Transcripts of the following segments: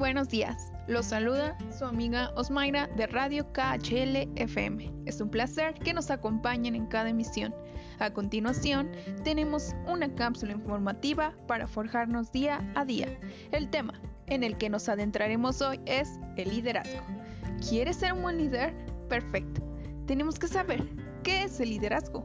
buenos días. Los saluda su amiga Osmaira de Radio KHL FM. Es un placer que nos acompañen en cada emisión. A continuación, tenemos una cápsula informativa para forjarnos día a día. El tema en el que nos adentraremos hoy es el liderazgo. ¿Quieres ser un buen líder? Perfecto. Tenemos que saber qué es el liderazgo.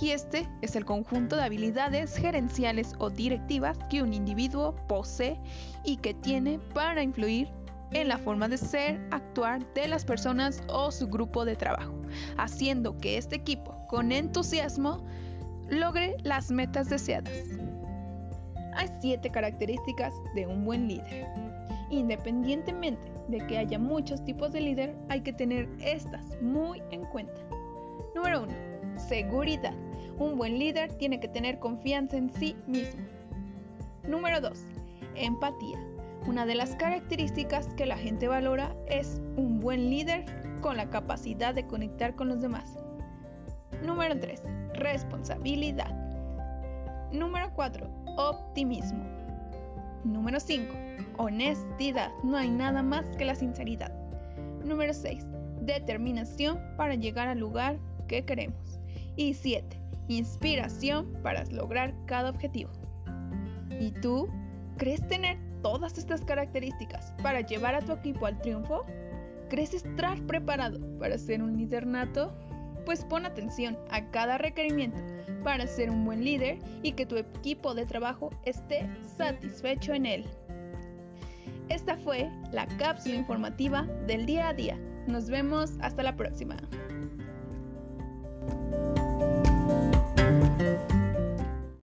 Y este es el conjunto de habilidades gerenciales o directivas que un individuo posee y que tiene para influir en la forma de ser, actuar de las personas o su grupo de trabajo, haciendo que este equipo, con entusiasmo, logre las metas deseadas. Hay siete características de un buen líder. Independientemente de que haya muchos tipos de líder, hay que tener estas muy en cuenta. Número 1. Seguridad. Un buen líder tiene que tener confianza en sí mismo. Número 2. Empatía. Una de las características que la gente valora es un buen líder con la capacidad de conectar con los demás. Número 3. Responsabilidad. Número 4. Optimismo. Número 5. Honestidad. No hay nada más que la sinceridad. Número 6. Determinación para llegar al lugar que queremos. Y 7. Inspiración para lograr cada objetivo. ¿Y tú? ¿Crees tener todas estas características para llevar a tu equipo al triunfo? ¿Crees estar preparado para ser un líder nato? Pues pon atención a cada requerimiento para ser un buen líder y que tu equipo de trabajo esté satisfecho en él. Esta fue la cápsula informativa del día a día. Nos vemos hasta la próxima.